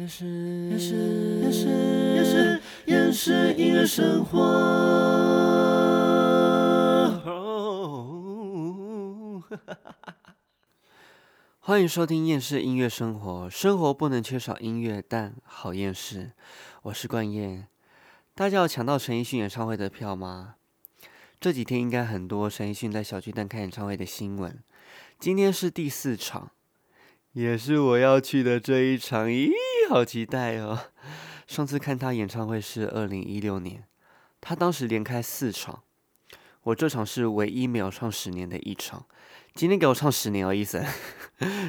也是也是也是也是也是音乐生活。欢迎收听厌世音乐生活，生活不能缺少音乐，但好厌世。我是冠燕，大家有抢到陈奕迅演唱会的票吗？这几天应该很多陈奕迅在小巨蛋开演唱会的新闻。今天是第四场，也是我要去的这一场，咦，好期待哦！上次看他演唱会是二零一六年，他当时连开四场，我这场是唯一没有唱十年的一场。今天给我唱十年哦，伊森，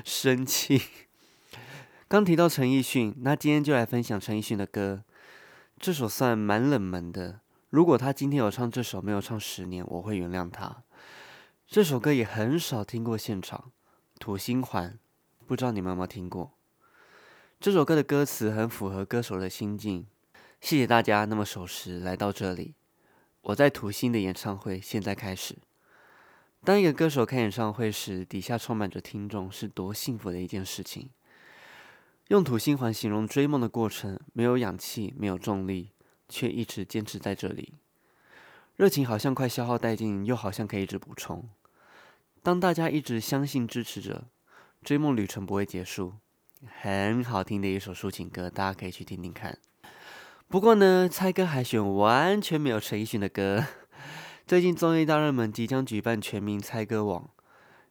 生气。刚提到陈奕迅，那今天就来分享陈奕迅的歌。这首算蛮冷门的，如果他今天有唱这首，没有唱十年，我会原谅他。这首歌也很少听过现场，《土星环》，不知道你们有没有听过？这首歌的歌词很符合歌手的心境。谢谢大家那么守时来到这里。我在土星的演唱会现在开始。当一个歌手开演唱会时，底下充满着听众，是多幸福的一件事情。用土星环形容追梦的过程，没有氧气，没有重力，却一直坚持在这里。热情好像快消耗殆尽，又好像可以一直补充。当大家一直相信支持着，追梦旅程不会结束。很好听的一首抒情歌，大家可以去听听看。不过呢，猜歌海选完全没有陈奕迅的歌。最近综艺大热门即将举办全民猜歌王，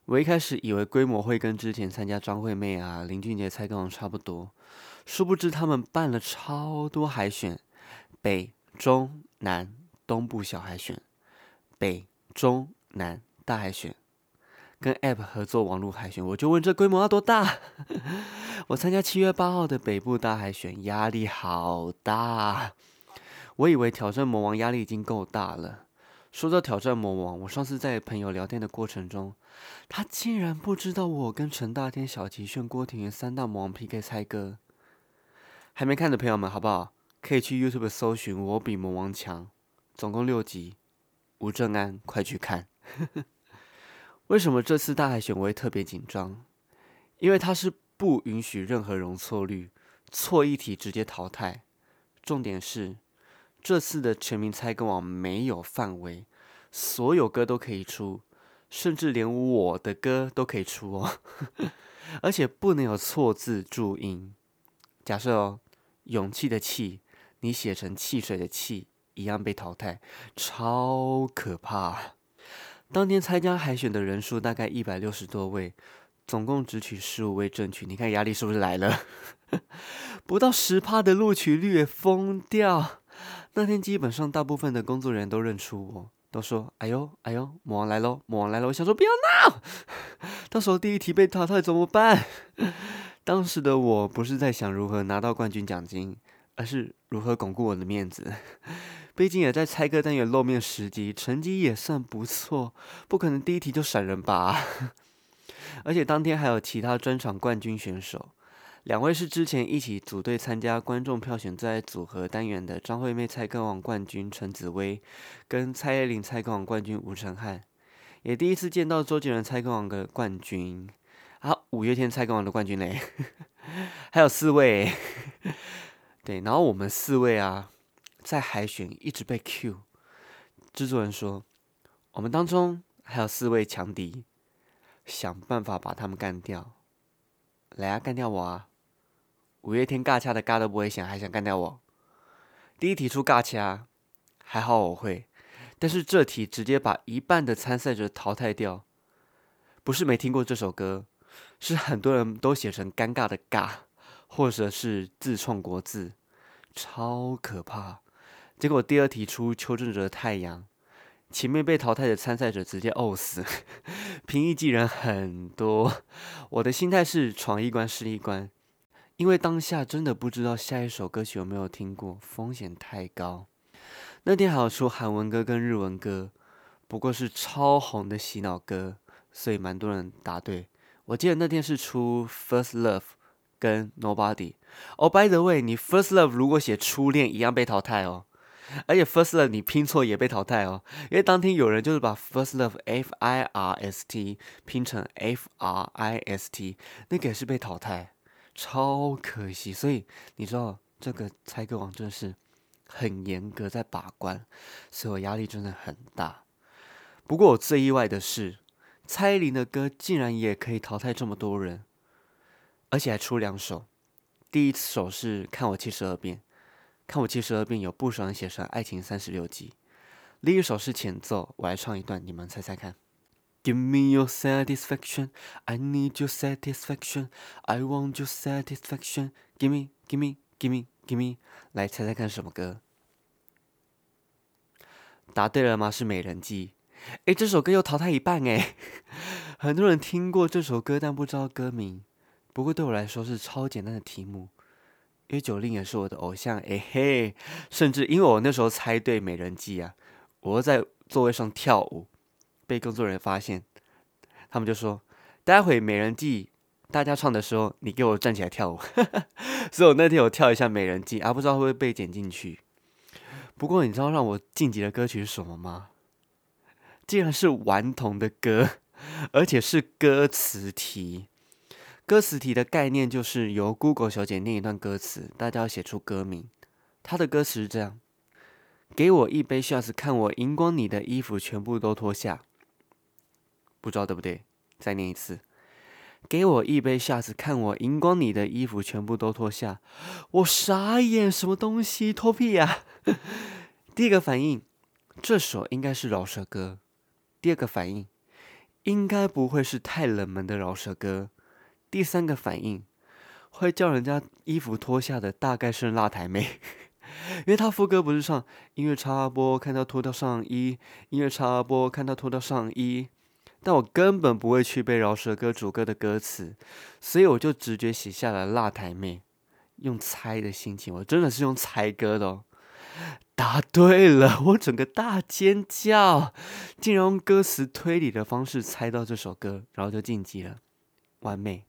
我一开始以为规模会跟之前参加张惠妹啊、林俊杰猜歌王差不多，殊不知他们办了超多海选，北、中、南、东部小海选，北、中、南大海选，跟 App 合作网络海选，我就问这规模要多大？我参加七月八号的北部大海选，压力好大，我以为挑战魔王压力已经够大了。说到挑战魔王，我上次在朋友聊天的过程中，他竟然不知道我跟陈大天、小齐炫、郭庭元三大魔王 PK 猜歌。还没看的朋友们，好不好？可以去 YouTube 搜寻《我比魔王强》，总共六集。吴正安，快去看！为什么这次大海选我会特别紧张？因为他是不允许任何容错率，错一题直接淘汰。重点是。这次的全民猜歌王没有范围，所有歌都可以出，甚至连我的歌都可以出哦，而且不能有错字注音。假设哦，勇气的气，你写成汽水的气，一样被淘汰，超可怕。当天参加海选的人数大概一百六十多位，总共只取十五位正取，你看压力是不是来了？不到十趴的录取率，疯掉。那天基本上大部分的工作人员都认出我，都说：“哎呦，哎呦，魔王来喽，魔王来喽！”我想说不要闹，到时候第一题被淘汰怎么办？当时的我不是在想如何拿到冠军奖金，而是如何巩固我的面子。毕竟也在猜歌单元露面十集，成绩也算不错，不可能第一题就闪人吧？而且当天还有其他专场冠军选手。两位是之前一起组队参加观众票选最爱组合单元的张惠妹蔡歌王冠军陈紫薇，跟蔡依林蔡歌王冠军吴承翰，也第一次见到周杰伦蔡歌王的冠军，啊，五月天蔡歌王的冠军嘞，还有四位，对，然后我们四位啊，在海选一直被 Q，制作人说，我们当中还有四位强敌，想办法把他们干掉，来啊，干掉我啊！五月天尬掐的尬都不会想，还想干掉我？第一题出尬掐，还好我会，但是这题直接把一半的参赛者淘汰掉。不是没听过这首歌，是很多人都写成尴尬的尬，或者是自创国字，超可怕。结果第二题出邱正哲的太阳，前面被淘汰的参赛者直接呕死，平易近人很多。我的心态是闯一关是一关。因为当下真的不知道下一首歌曲有没有听过，风险太高。那天还有出韩文歌跟日文歌，不过是超红的洗脑歌，所以蛮多人答对。我记得那天是出 First Love 跟 Nobody。哦，By the way，你 First Love 如果写初恋一样被淘汰哦，而且 First Love 你拼错也被淘汰哦，因为当天有人就是把 First Love F I R S T 拼成 F R I S T，那个也是被淘汰。超可惜。所以你知道这个猜歌王真的是很严格在把关，所以我压力真的很大。不过我最意外的是，蔡依林的歌竟然也可以淘汰这么多人，而且还出两首。第一首是看我七十二变，看我七十二变有不少人写成爱情三十六计。另一首是前奏，我来唱一段，你们猜猜看。Give me your satisfaction, I need your satisfaction, I want your satisfaction. Give me, give me, give me, give me. 来猜猜看什么歌？答对了吗？是美人计。哎，这首歌又淘汰一半哎，很多人听过这首歌，但不知道歌名。不过对我来说是超简单的题目，因为九令也是我的偶像，哎嘿，甚至因为我那时候猜对《美人计》啊，我在座位上跳舞，被工作人员发现，他们就说：“待会《美人计》大家唱的时候，你给我站起来跳舞。”所以我那天有跳一下《美人计》，啊，不知道会不会被剪进去。不过你知道让我晋级的歌曲是什么吗？竟然是顽童的歌，而且是歌词题。歌词题的概念就是由 Google 小姐念一段歌词，大家要写出歌名。她的歌词是这样：给我一杯 shots，看我荧光你的衣服全部都脱下。不知道对不对？再念一次：给我一杯 shots，看我荧光你的衣服全部都脱下。我傻眼，什么东西？脱屁呀！第一个反应，这首应该是饶舌歌。第二个反应，应该不会是太冷门的饶舌歌。第三个反应，会叫人家衣服脱下的大概是辣台妹，因为他副歌不是唱音乐插播看到脱掉上衣，音乐插播看到脱掉上衣，但我根本不会去背饶舌歌主歌的歌词，所以我就直觉写下了辣台妹，用猜的心情，我真的是用猜歌的哦，答对了，我整个大尖叫，竟然用歌词推理的方式猜到这首歌，然后就晋级了，完美。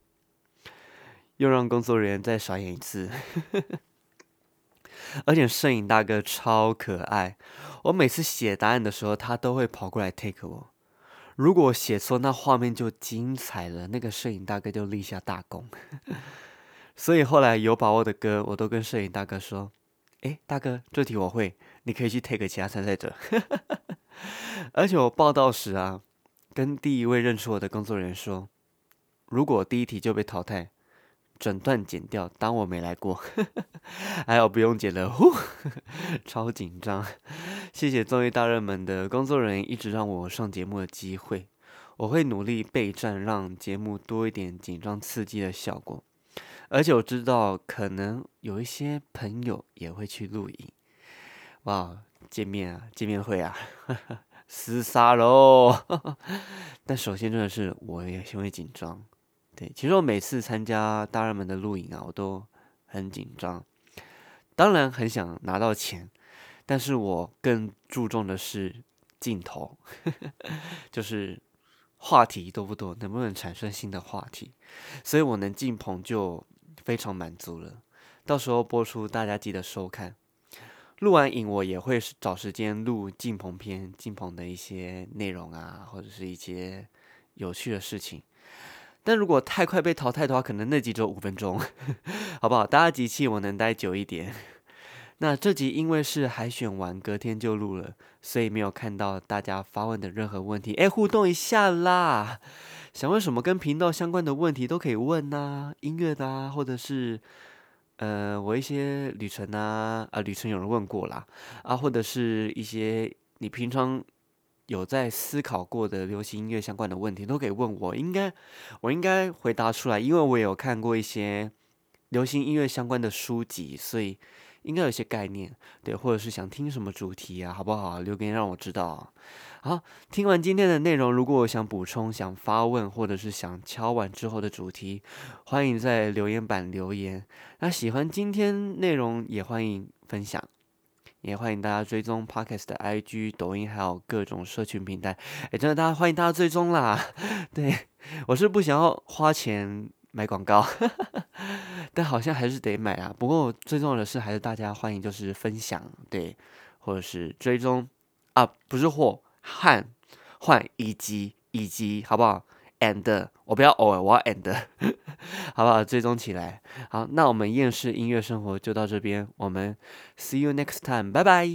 又让工作人员再傻眼一次，而且摄影大哥超可爱。我每次写答案的时候，他都会跑过来 take 我。如果写错，那画面就精彩了，那个摄影大哥就立下大功。所以后来有把握的歌，我都跟摄影大哥说：“哎，大哥，这题我会，你可以去 take 其他参赛者。”而且我报道时啊，跟第一位认出我的工作人员说：“如果第一题就被淘汰。”整段剪掉，当我没来过，还好不用剪了，呼，超紧张。谢谢综艺大热门的工作人员一直让我上节目的机会，我会努力备战，让节目多一点紧张刺激的效果。而且我知道，可能有一些朋友也会去录影，哇，见面啊，见面会啊，厮杀喽！但首先真的是我也因为紧张。其实我每次参加大人们的录影啊，我都很紧张，当然很想拿到钱，但是我更注重的是镜头，就是话题多不多，能不能产生新的话题，所以我能进棚就非常满足了。到时候播出，大家记得收看。录完影，我也会找时间录进棚片、进棚的一些内容啊，或者是一些有趣的事情。但如果太快被淘汰的话，可能那集只有五分钟，好不好？大家集气，我能待久一点。那这集因为是海选完隔天就录了，所以没有看到大家发问的任何问题。哎，互动一下啦！想问什么跟频道相关的问题都可以问呐，音乐的啊，或者是呃我一些旅程啊啊，旅程有人问过啦啊，或者是一些你平常。有在思考过的流行音乐相关的问题，都可以问我，应该我应该回答出来，因为我有看过一些流行音乐相关的书籍，所以应该有些概念，对，或者是想听什么主题啊，好不好？留言让我知道。好，听完今天的内容，如果我想补充、想发问，或者是想敲完之后的主题，欢迎在留言板留言。那喜欢今天内容，也欢迎分享。也欢迎大家追踪 Podcast 的 IG、抖音，还有各种社群平台。哎，真的，大家欢迎大家追踪啦！对我是不想要花钱买广告，但好像还是得买啊。不过最重要的是，还是大家欢迎就是分享，对，或者是追踪啊，不是货，换换以及以及，好不好？And 我不要偶尔，我要 and，好不好？追踪起来。好，那我们厌世音乐生活就到这边，我们 see you next time，拜拜。